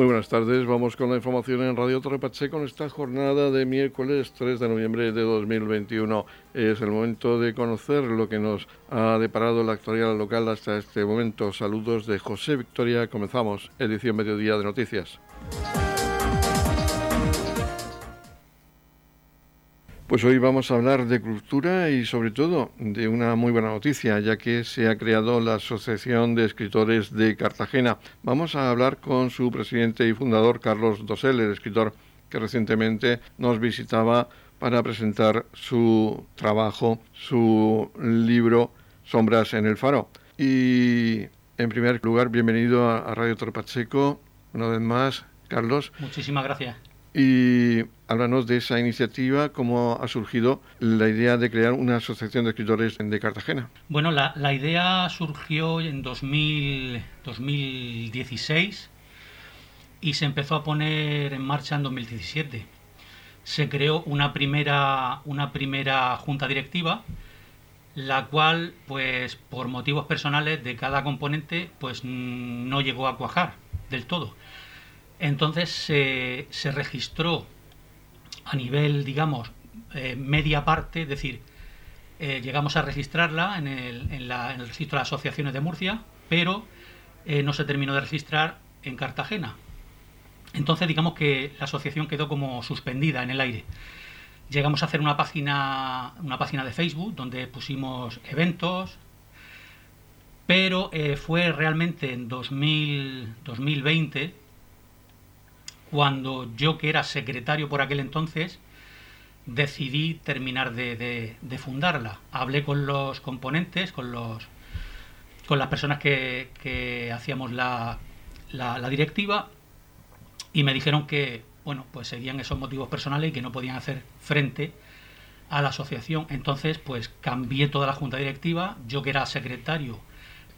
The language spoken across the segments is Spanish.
Muy buenas tardes, vamos con la información en Radio Torre Pacheco en esta jornada de miércoles 3 de noviembre de 2021. Es el momento de conocer lo que nos ha deparado la actualidad local hasta este momento. Saludos de José Victoria, comenzamos edición mediodía de noticias. Pues hoy vamos a hablar de cultura y sobre todo de una muy buena noticia, ya que se ha creado la Asociación de Escritores de Cartagena. Vamos a hablar con su presidente y fundador, Carlos Dosel, el escritor que recientemente nos visitaba para presentar su trabajo, su libro Sombras en el Faro. Y en primer lugar, bienvenido a Radio Torpacheco, una vez más, Carlos. Muchísimas gracias y háblanos de esa iniciativa, cómo ha surgido la idea de crear una asociación de escritores de Cartagena. Bueno, la, idea surgió en 2000, 2016 y se empezó a poner en marcha en 2017. Se creó una primera, una primera junta directiva, la cual, pues por motivos personales de cada componente, pues no llegó a cuajar del todo entonces se, registró a nivel, digamos, eh, media parte, es decir, eh, llegamos a registrarla en el, en, la, el, registro de asociaciones de Murcia, pero eh, no se terminó de registrar en Cartagena. Entonces digamos que la asociación quedó como suspendida en el aire. Llegamos a hacer una página, una página de Facebook donde pusimos eventos, pero fue realmente en 2000, 2020 cuando yo, que era secretario por aquel entonces, decidí terminar de, fundarla. Hablé con los componentes, con los con las personas que, hacíamos la, la, directiva y me dijeron que bueno pues seguían esos motivos personales y que no podían hacer frente a la asociación. Entonces pues cambié toda la junta directiva, yo que era secretario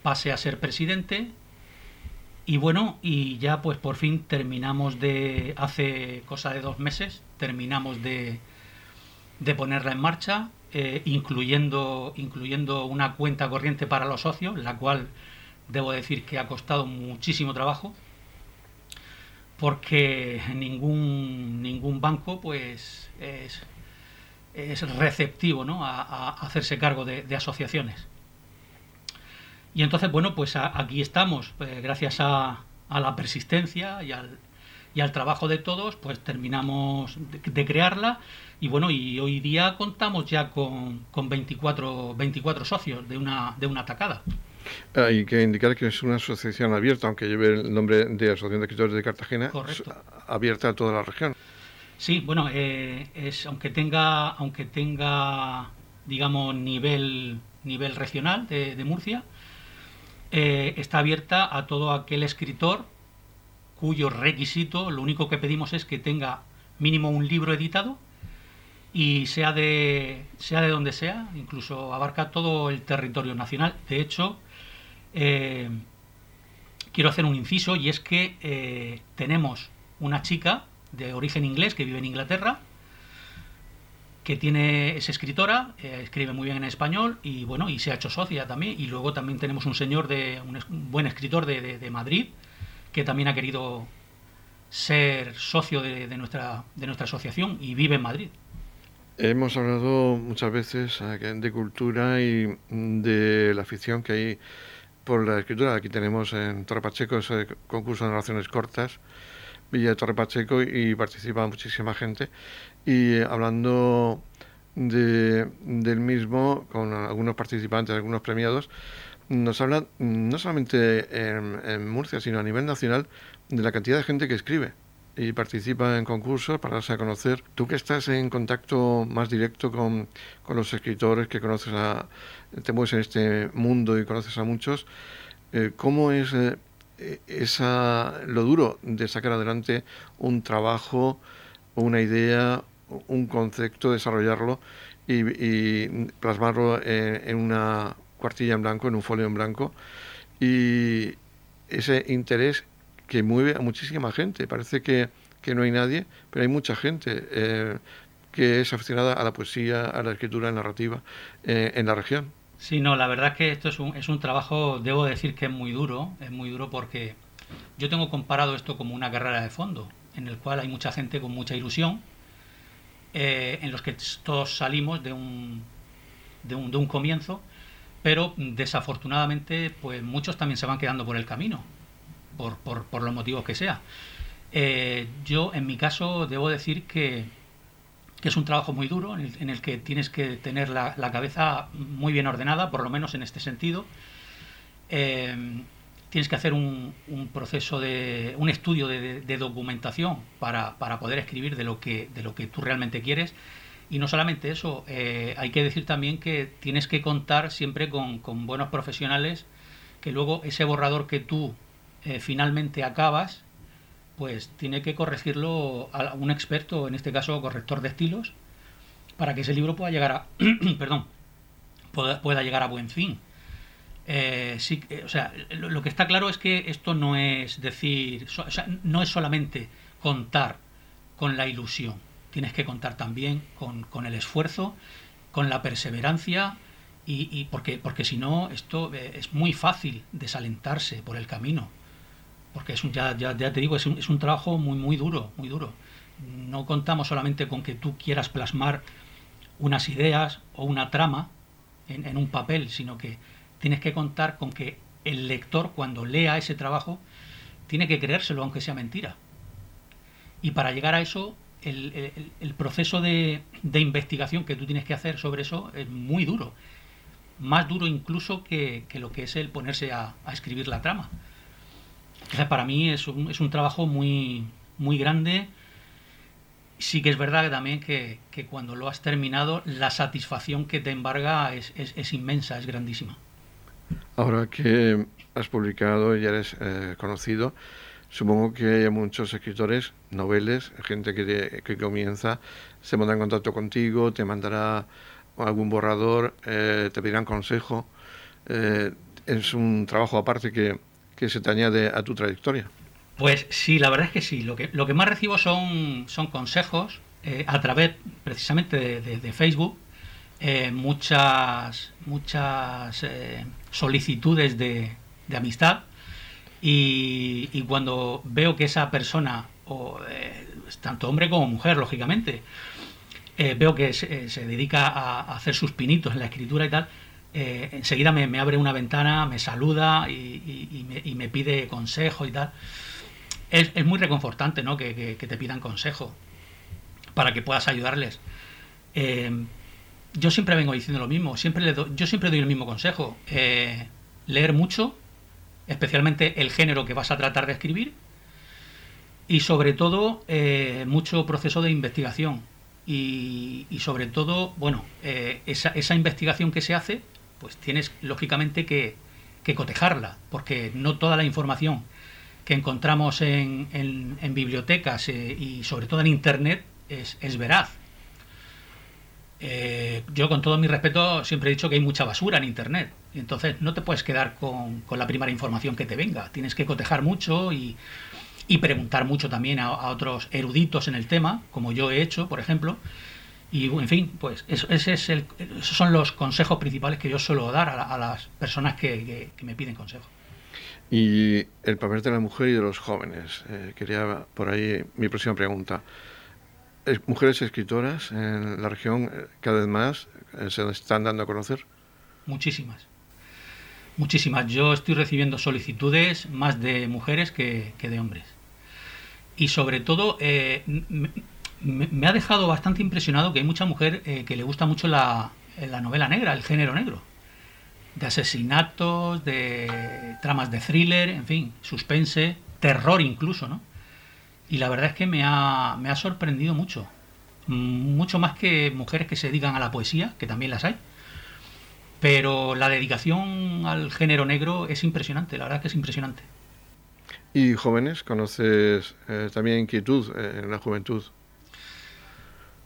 pasé a ser presidente y bueno, y ya pues por fin terminamos de, hace cosa de dos meses, terminamos de, de ponerla en marcha, eh, incluyendo, incluyendo una cuenta corriente para los socios, la cual debo decir que ha costado muchísimo trabajo, porque ningún, ningún banco pues es, es receptivo ¿no? a, hacerse cargo de asociaciones. Y entonces, bueno, pues aquí estamos, pues, gracias a, la persistencia y al, y al trabajo de todos, pues terminamos de, crearla y bueno, y hoy día contamos ya con, con 24, 24 socios de una, de una tacada. Hay que indicar que es una asociación abierta, aunque lleve el nombre de Asociación de Escritores de Cartagena, abierta a toda la región. Sí, bueno, eh, es aunque tenga, aunque tenga, digamos, nivel, nivel regional de, de Murcia, eh, está abierta a todo aquel escritor cuyo requisito, lo único que pedimos es que tenga mínimo un libro editado y sea de, sea de donde sea, incluso abarca todo el territorio nacional. De hecho, eh, quiero hacer un inciso y es que eh, tenemos una chica de origen inglés que vive en Inglaterra, que tiene es escritora, eh, escribe muy bien en español y bueno, y se ha hecho socia también. Y luego también tenemos un señor de un, buen escritor de, de, Madrid que también ha querido ser socio de, nuestra de nuestra asociación y vive en Madrid. Hemos hablado muchas veces de cultura y de la afición que hay por la escritura. Aquí tenemos en Torre Pacheco ese concurso de narraciones cortas, Villa de Torre Pacheco, y participa muchísima gente y hablando de, del mismo con algunos participantes, algunos premiados, nos habla no solamente en, Murcia, sino a nivel nacional de la cantidad de gente que escribe y participa en concursos para darse a conocer. Tú que estás en contacto más directo con, con los escritores, que conoces a, te mueves en este mundo y conoces a muchos, eh, ¿cómo es eh, esa, lo duro de sacar adelante un trabajo, una idea, un concepto, desarrollarlo y, plasmarlo en, una cuartilla en blanco, en un folio en blanco. Y ese interés que mueve a muchísima gente. Parece que, no hay nadie, pero hay mucha gente eh, que es aficionada a la poesía, a la escritura narrativa eh, en la región. Sí, no, la verdad es que esto es un, es un trabajo, debo decir que es muy duro, es muy duro porque yo tengo comparado esto como una carrera de fondo, en el cual hay mucha gente con mucha ilusión, eh, en los que todos salimos de un, de un, de un comienzo, pero desafortunadamente pues muchos también se van quedando por el camino, por, por, por los motivos que sea. Eh, yo en mi caso debo decir que, que es un trabajo muy duro en el, que tienes que tener la, la, cabeza muy bien ordenada, por lo menos en este sentido. Eh, tienes que hacer un, proceso de un estudio de, de documentación para, para, poder escribir de lo que de lo que tú realmente quieres. Y no solamente eso eh, hay que decir también que tienes que contar siempre con, con buenos profesionales que luego ese borrador que tú eh, finalmente acabas pues tiene que corregirlo a un experto en este caso corrector de estilos para que ese libro pueda llegar a perdón pueda, pueda llegar a buen fin eh, sí, eh, o sea, lo, que está claro es que esto no es decir, no es solamente contar con la ilusión, tienes que contar también con, con el esfuerzo, con la perseverancia y, porque, porque si no, esto eh, es muy fácil desalentarse por el camino, porque es un, ya, ya, te digo, es un, es un trabajo muy, muy duro, muy duro. No contamos solamente con que tú quieras plasmar unas ideas o una trama en un papel, sino que tienes que contar con que el lector cuando lea ese trabajo tiene que creérselo aunque sea mentira. Y para llegar a eso, el, el, proceso de, investigación que tú tienes que hacer sobre eso es muy duro. Más duro incluso que, lo que es el ponerse a, escribir la trama. Para mí es un, es un trabajo muy, muy grande. Sí que es verdad también que, cuando lo has terminado, la satisfacción que te embarga es inmensa, es grandísima. Ahora que has publicado y eres eh, conocido, supongo que hay muchos escritores, noveles, gente que, te, que comienza, se pondrá en contacto contigo, te mandará algún borrador, eh, te pedirán consejo. Eh, es un trabajo aparte que, que, se te añade a tu trayectoria. Pues sí, la verdad es que sí. Lo que, lo que más recibo son, son consejos a través precisamente de Facebook eh, muchas, muchas eh, solicitudes de, de amistad y, cuando veo que esa persona, o, eh, tanto hombre como mujer, lógicamente, veo que se, se, dedica a, hacer sus pinitos en la escritura y tal, enseguida me, abre una ventana, me saluda y, me, pide consejo y tal. Es, es muy reconfortante ¿no? que, te pidan consejo para que puedas ayudarles. Yo siempre vengo diciendo lo mismo, siempre le yo siempre doy el mismo consejo, eh, leer mucho, especialmente el género que vas a tratar de escribir, y sobre todo eh, mucho proceso de investigación. Y, sobre todo, bueno, eh, esa, esa, investigación que se hace, pues tienes lógicamente que, cotejarla, porque no toda la información que encontramos en, en, en bibliotecas y sobre todo en Internet es, es veraz eh, yo con todo mi respeto siempre he dicho que hay mucha basura en Internet. Entonces no te puedes quedar con, la primera información que te venga. Tienes que cotejar mucho y, preguntar mucho también a, otros eruditos en el tema, como yo he hecho, por ejemplo. Y en fin, pues eso, ese es el, esos son los consejos principales que yo suelo dar a, a las personas que, que, que, me piden consejo. Y el papel de la mujer y de los jóvenes. Eh, quería por ahí mi próxima pregunta mujeres escritoras en la región eh, cada vez más eh, se están dando a conocer? Muchísimas. Muchísimas. Yo estoy recibiendo solicitudes más de mujeres que, que de hombres. Y sobre todo, eh, me, ha dejado bastante impresionado que hay mucha mujer que le gusta mucho la, la novela negra, el género negro. De asesinatos, de tramas de thriller, en fin, suspense, terror incluso, ¿no? Y la verdad es que me ha, me ha sorprendido mucho. Mucho más que mujeres que se dedican a la poesía, que también las hay. Pero la dedicación al género negro es impresionante, la verdad que es impresionante. ¿Y jóvenes? ¿Conoces eh, también inquietud eh, en la juventud?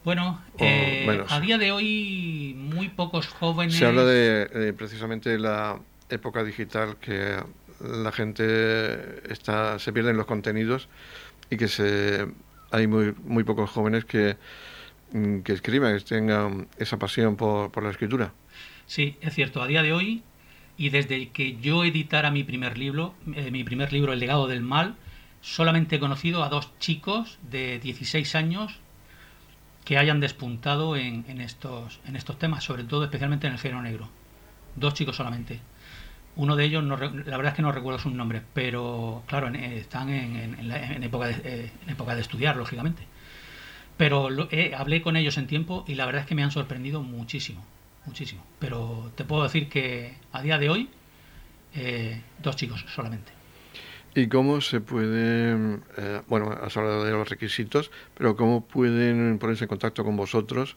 Bueno, eh, a día de hoy muy pocos jóvenes... Se habla de, de precisamente la época digital que la gente está, se pierden los contenidos y que se, hay muy, muy pocos jóvenes que, mm, que escriban, que tengan esa pasión por, por la escritura. Sí, es cierto. A día de hoy y desde que yo editara mi primer libro, eh, mi primer libro El legado del mal, solamente he conocido a dos chicos de 16 años que hayan despuntado en, estos, en estos temas, sobre todo especialmente en el género negro. Dos chicos solamente. Uno de ellos, no, la verdad es que no recuerdo sus nombres, pero claro, están en, época de, eh, en época de estudiar, lógicamente. Pero hablé con ellos en tiempo y la verdad es que me han sorprendido muchísimo, muchísimo. Pero te puedo decir que a día de hoy, eh, dos chicos solamente. ¿Y cómo se puede, eh, bueno, has hablado de los requisitos, pero cómo pueden ponerse en contacto con vosotros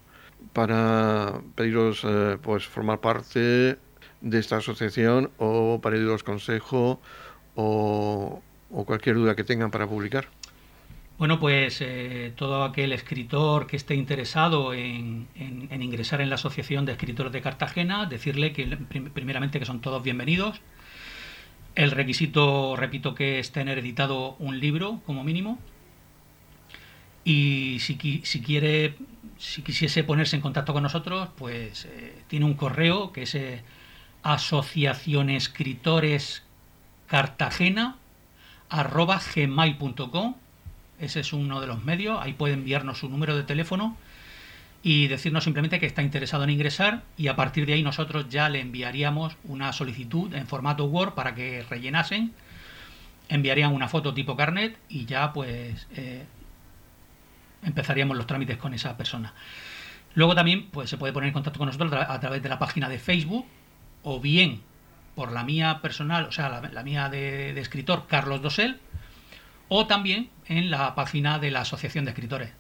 para pediros eh, pues formar parte de esta asociación o para pediros consejo o, cualquier duda que tengan para publicar? Bueno, pues eh, todo aquel escritor que esté interesado en, ingresar en la Asociación de Escritores de Cartagena, decirle que primeramente que son todos bienvenidos, el requisito, repito, que es tener editado un libro como mínimo. Y si, si quiere, si quisiese ponerse en contacto con nosotros, pues eh, tiene un correo que es asociación escritores cartagena gmail.com ese es uno de los medios ahí puede enviarnos su número de teléfono y decirnos simplemente que está interesado en ingresar y a partir de ahí nosotros ya le enviaríamos una solicitud en formato Word para que rellenasen, enviarían una foto tipo carnet y ya pues eh, empezaríamos los trámites con esa persona. Luego también pues se puede poner en contacto con nosotros a través de la página de Facebook o bien por la mía personal, o sea, la, mía de, de escritor Carlos Dosel, o también en la página de la Asociación de Escritores.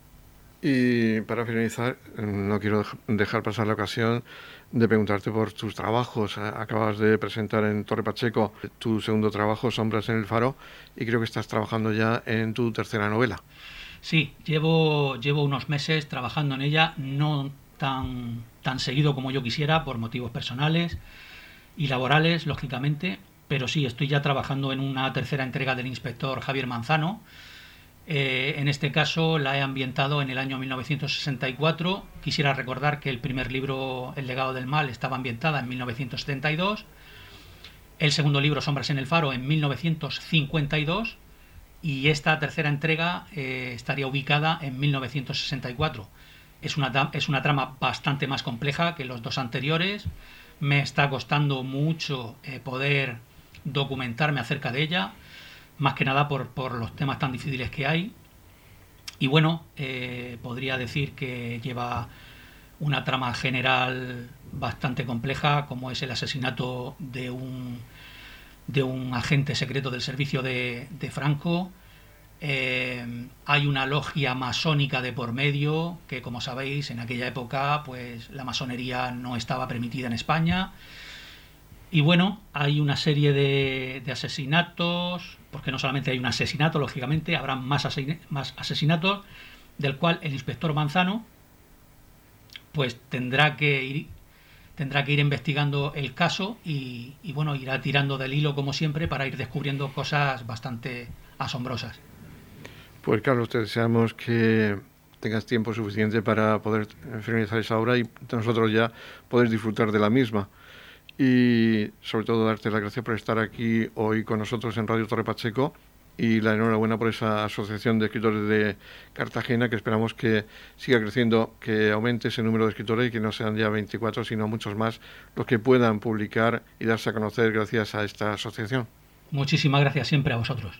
Y para finalizar, no quiero dejar pasar la ocasión de preguntarte por tus trabajos. Acabas de presentar en Torre Pacheco tu segundo trabajo, Sombras en el Faro, y creo que estás trabajando ya en tu tercera novela. Sí, llevo, llevo unos meses trabajando en ella, no tan, tan seguido como yo quisiera, por motivos personales y laborales, lógicamente, pero sí, estoy ya trabajando en una tercera entrega del inspector Javier Manzano eh, en este caso la he ambientado en el año 1964. Quisiera recordar que el primer libro, El legado del mal, estaba ambientada en 1972. El segundo libro, Sombras en el faro, en 1952. Y esta tercera entrega eh, estaría ubicada en 1964. Es una, es una trama bastante más compleja que los dos anteriores. Me está costando mucho eh, poder documentarme acerca de ella más que nada por, por los temas tan difíciles que hay. Y bueno, eh, podría decir que lleva una trama general bastante compleja, como es el asesinato de un, de un agente secreto del servicio de, Franco. Eh, hay una logia masónica de por medio, que como sabéis, en aquella época, pues la masonería no estaba permitida en España. Y bueno, hay una serie de, asesinatos, porque no solamente hay un asesinato, lógicamente, habrá más, asesinatos, del cual el inspector Manzano pues tendrá que ir tendrá que ir investigando el caso y, y, bueno irá tirando del hilo como siempre para ir descubriendo cosas bastante asombrosas pues Carlos te deseamos que tengas tiempo suficiente para poder finalizar esa obra y nosotros ya poder disfrutar de la misma y sobre todo darte las gracias por estar aquí hoy con nosotros en Radio Torre Pacheco y la enhorabuena por esa asociación de escritores de Cartagena que esperamos que siga creciendo, que aumente ese número de escritores y que no sean ya 24 sino muchos más los que puedan publicar y darse a conocer gracias a esta asociación. Muchísimas gracias siempre a vosotros.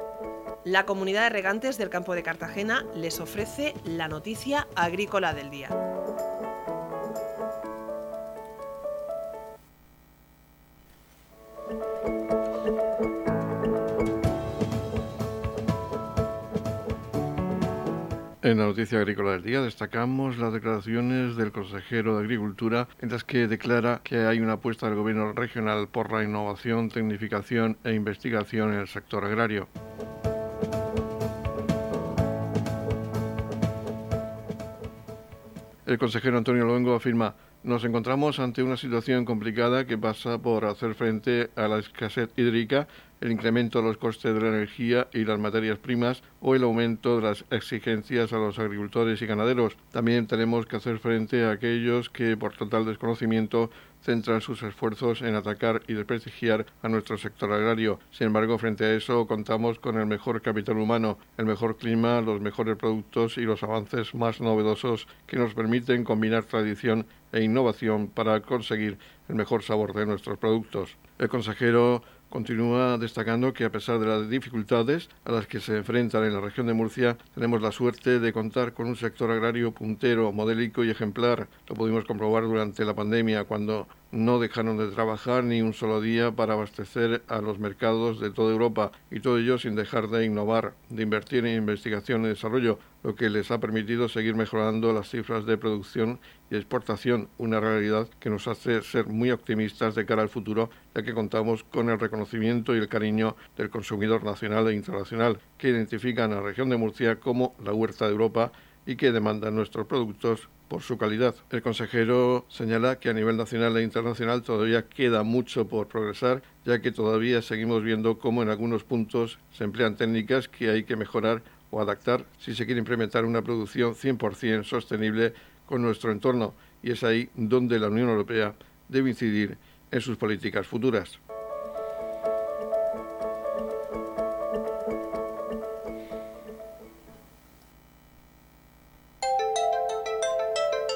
La comunidad de regantes del campo de Cartagena les ofrece la noticia agrícola del día. En la noticia agrícola del día destacamos las declaraciones del consejero de Agricultura en las que declara que hay una apuesta del gobierno regional por la innovación, tecnificación e investigación en el sector agrario. El consejero Antonio Luengo afirma nos encontramos ante una situación complicada que pasa por hacer frente a la escasez hídrica, el incremento de los costes de la energía y las materias primas o el aumento de las exigencias a los agricultores y ganaderos. También tenemos que hacer frente a aquellos que por total desconocimiento centran sus esfuerzos en atacar y desprestigiar a nuestro sector agrario. Sin embargo, frente a eso contamos con el mejor capital humano, el mejor clima, los mejores productos y los avances más novedosos que nos permiten combinar tradición e innovación para conseguir el mejor sabor de nuestros productos. El consejero continúa destacando que a pesar de las dificultades a las que se enfrentan en la región de Murcia, tenemos la suerte de contar con un sector agrario puntero, modélico y ejemplar. Lo pudimos comprobar durante la pandemia, cuando no dejaron de trabajar ni un solo día para abastecer a los mercados de toda Europa y todo ello sin dejar de innovar, de invertir en investigación y desarrollo, lo que les ha permitido seguir mejorando las cifras de producción y exportación, una realidad que nos hace ser muy optimistas de cara al futuro, ya que contamos con el reconocimiento y el cariño del consumidor nacional e internacional, que identifican a la región de Murcia como la huerta de Europa y que demandan nuestros productos por su calidad. El consejero señala que a nivel nacional e internacional todavía queda mucho por progresar, ya que todavía seguimos viendo cómo en algunos puntos se emplean técnicas que hay que mejorar o adaptar si se quiere implementar una producción 100% sostenible con nuestro entorno, y es ahí donde la Unión Europea debe incidir en sus políticas futuras.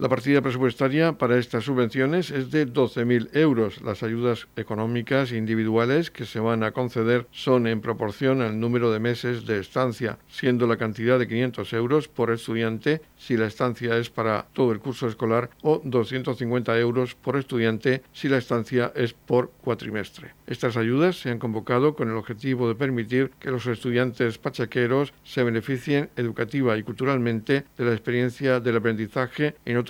La partida presupuestaria para estas subvenciones es de 12.000 euros. Las ayudas económicas individuales que se van a conceder son en proporción al número de meses de estancia, siendo la cantidad de 500 euros por estudiante si la estancia es para todo el curso escolar o 250 euros por estudiante si la estancia es por cuatrimestre. Estas ayudas se han convocado con el objetivo de permitir que los estudiantes pachaqueros se beneficien educativa y culturalmente de la experiencia del aprendizaje en otros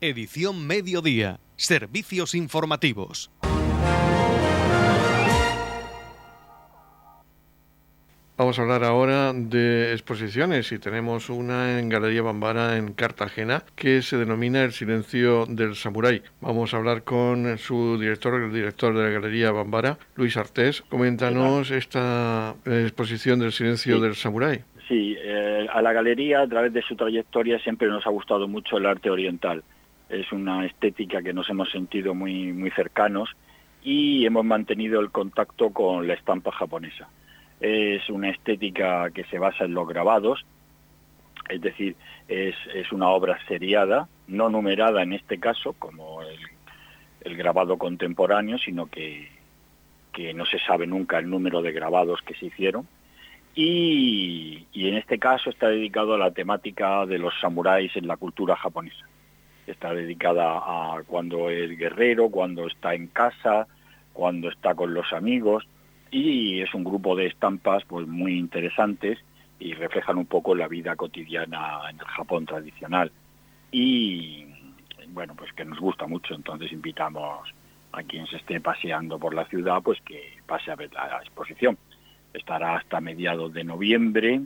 Edición Mediodía. Servicios informativos. Vamos a hablar ahora de exposiciones y tenemos una en Galería Bambara en Cartagena que se denomina El silencio del samurái. Vamos a hablar con su director, el director de la Galería Bambara, Luis Artés. Coméntanos esta exposición del silencio del samurái. Sí, eh, a la galería a través de su trayectoria siempre nos ha gustado mucho el arte oriental es una estética que nos hemos sentido muy, muy cercanos y hemos mantenido el contacto con la estampa japonesa. Es una estética que se basa en los grabados, es decir, es, una obra seriada, no numerada en este caso, como el, grabado contemporáneo, sino que, que, no se sabe nunca el número de grabados que se hicieron. Y, y en este caso está dedicado a la temática de los samuráis en la cultura japonesa. Está dedicada a cuando es guerrero, cuando está en casa, cuando está con los amigos y es un grupo de estampas pues muy interesantes y reflejan un poco la vida cotidiana en el Japón tradicional. Y bueno pues que nos gusta mucho. Entonces invitamos a quien se esté paseando por la ciudad pues que pase a ver la exposición. Estará hasta mediados de noviembre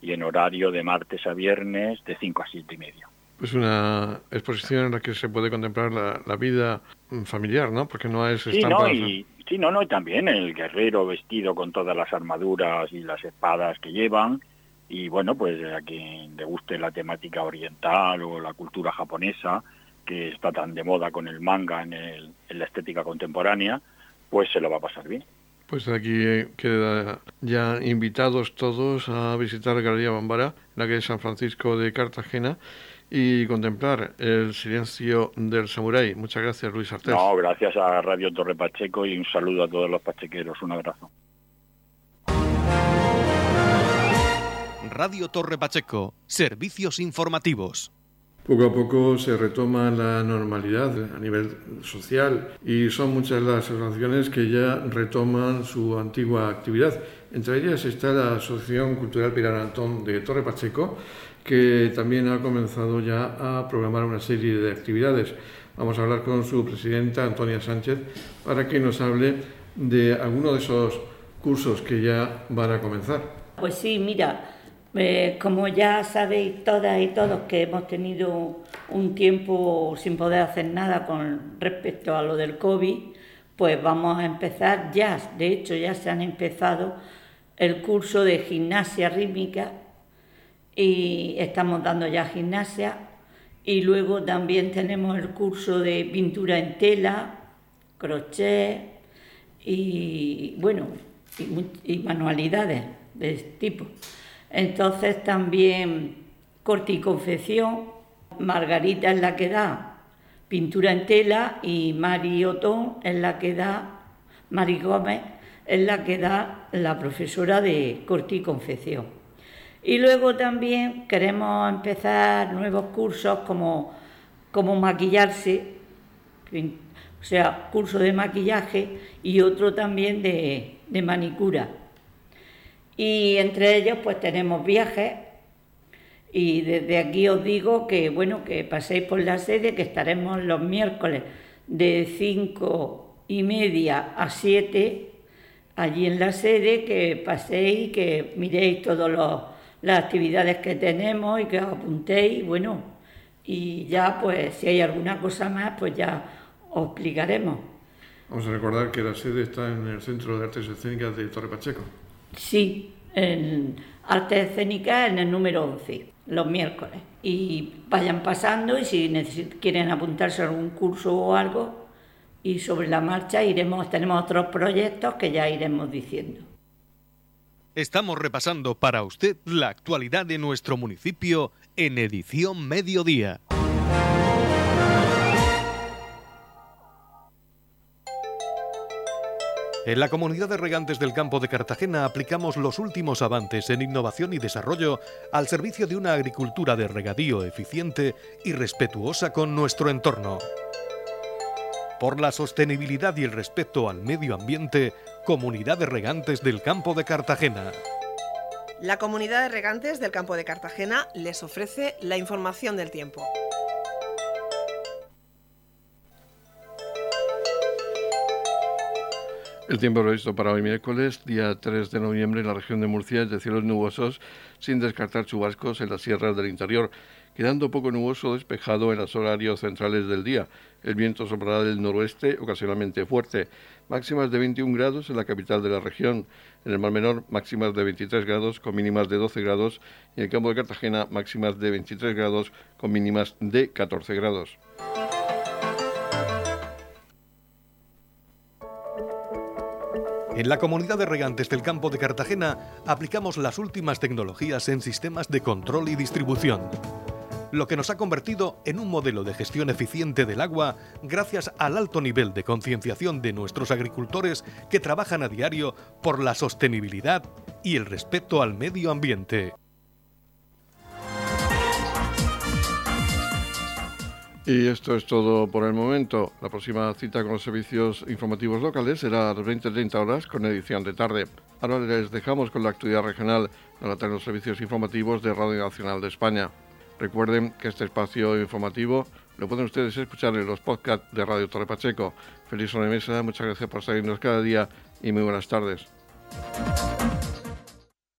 y en horario de martes a viernes de 5 a 7 y media es una exposición en la que se puede contemplar la, vida familiar, ¿no? Porque no es sí, no, y, sí, no, no, y también el guerrero vestido con todas las armaduras y las espadas que llevan. Y bueno, pues a quien le guste la temática oriental o la cultura japonesa, que está tan de moda con el manga en, el, en la estética contemporánea, pues se lo va a pasar bien. Pues aquí quedan ya invitados todos a visitar Galería Bambara, la que es San Francisco de Cartagena, y contemplar el silencio del samurái. Muchas gracias, Luis Artés. No, gracias a Radio Torre Pacheco y un saludo a todos los pachequeros. Un abrazo. Radio Torre Pacheco, servicios informativos. Poco a poco se retoma la normalidad a nivel social y son muchas las asociaciones que ya retoman su antigua actividad. Entre ellas está la Asociación Cultural Pilar Antón de Torre Pacheco, que también ha comenzado ya a programar una serie de actividades. Vamos a hablar con su presidenta, Antonia Sánchez, para que nos hable de alguno de esos cursos que ya van a comenzar. Pues sí, mira, eh, como ya sabéis todas y todos que hemos tenido un tiempo sin poder hacer nada con respecto a lo del COVID, pues vamos a empezar ya, de hecho ya se han empezado el curso de gimnasia rítmica y estamos dando ya gimnasia y luego también tenemos el curso de pintura en tela, crochet y bueno, y, manualidades de este tipo. Entonces también corte y confección, Margarita es la que da pintura en tela y Mari Otón es la que da, Mari Gómez es la que da la profesora de corte y confección. Y luego también queremos empezar nuevos cursos como, como maquillarse, o sea, curso de maquillaje y otro también de, de manicura. Y entre ellos pues tenemos viajes y desde aquí os digo que bueno, que paséis por la sede, que estaremos los miércoles de cinco y media a 7 allí en la sede, que paséis y que miréis todos los las actividades que tenemos y que os apuntéis, bueno, y ya pues si hay alguna cosa más, pues ya os explicaremos. Vamos a recordar que la sede está en el Centro de Artes Escénicas de Torre Pacheco. Sí, en Artes Escénicas en el número 11, los miércoles. Y vayan pasando y si quieren apuntarse a algún curso o algo, y sobre la marcha iremos, tenemos otros proyectos que ya iremos diciendo. Estamos repasando para usted la actualidad de nuestro municipio en edición mediodía. En la comunidad de regantes del campo de Cartagena aplicamos los últimos avances en innovación y desarrollo al servicio de una agricultura de regadío eficiente y respetuosa con nuestro entorno. Por la sostenibilidad y el respeto al medio ambiente, Comunidad de Regantes del Campo de Cartagena. La Comunidad de Regantes del Campo de Cartagena les ofrece la información del tiempo. El tiempo previsto para hoy miércoles, día 3 de noviembre, en la región de Murcia es de cielos nubosos, sin descartar chubascos en las sierras del interior, quedando poco nuboso despejado en los horarios centrales del día. El viento soplará del noroeste, ocasionalmente fuerte. Máximas de 21 grados en la capital de la región. En el Mar Menor, máximas de 23 grados con mínimas de 12 grados. Y en el campo de Cartagena, máximas de 23 grados con mínimas de 14 grados. En la comunidad de regantes del campo de Cartagena aplicamos las últimas tecnologías en sistemas de control y distribución lo que nos ha convertido en un modelo de gestión eficiente del agua gracias al alto nivel de concienciación de nuestros agricultores que trabajan a diario por la sostenibilidad y el respeto al medio ambiente. Y esto es todo por el momento. La próxima cita con los servicios informativos locales será a las 20-30 horas con edición de tarde. Ahora les dejamos con la actividad regional de los servicios informativos de Radio Nacional de España. Recuerden que este espacio informativo lo pueden ustedes escuchar en los podcasts de Radio Torre Pacheco. Feliz sobremesa, muchas gracias por seguirnos cada día y muy buenas tardes.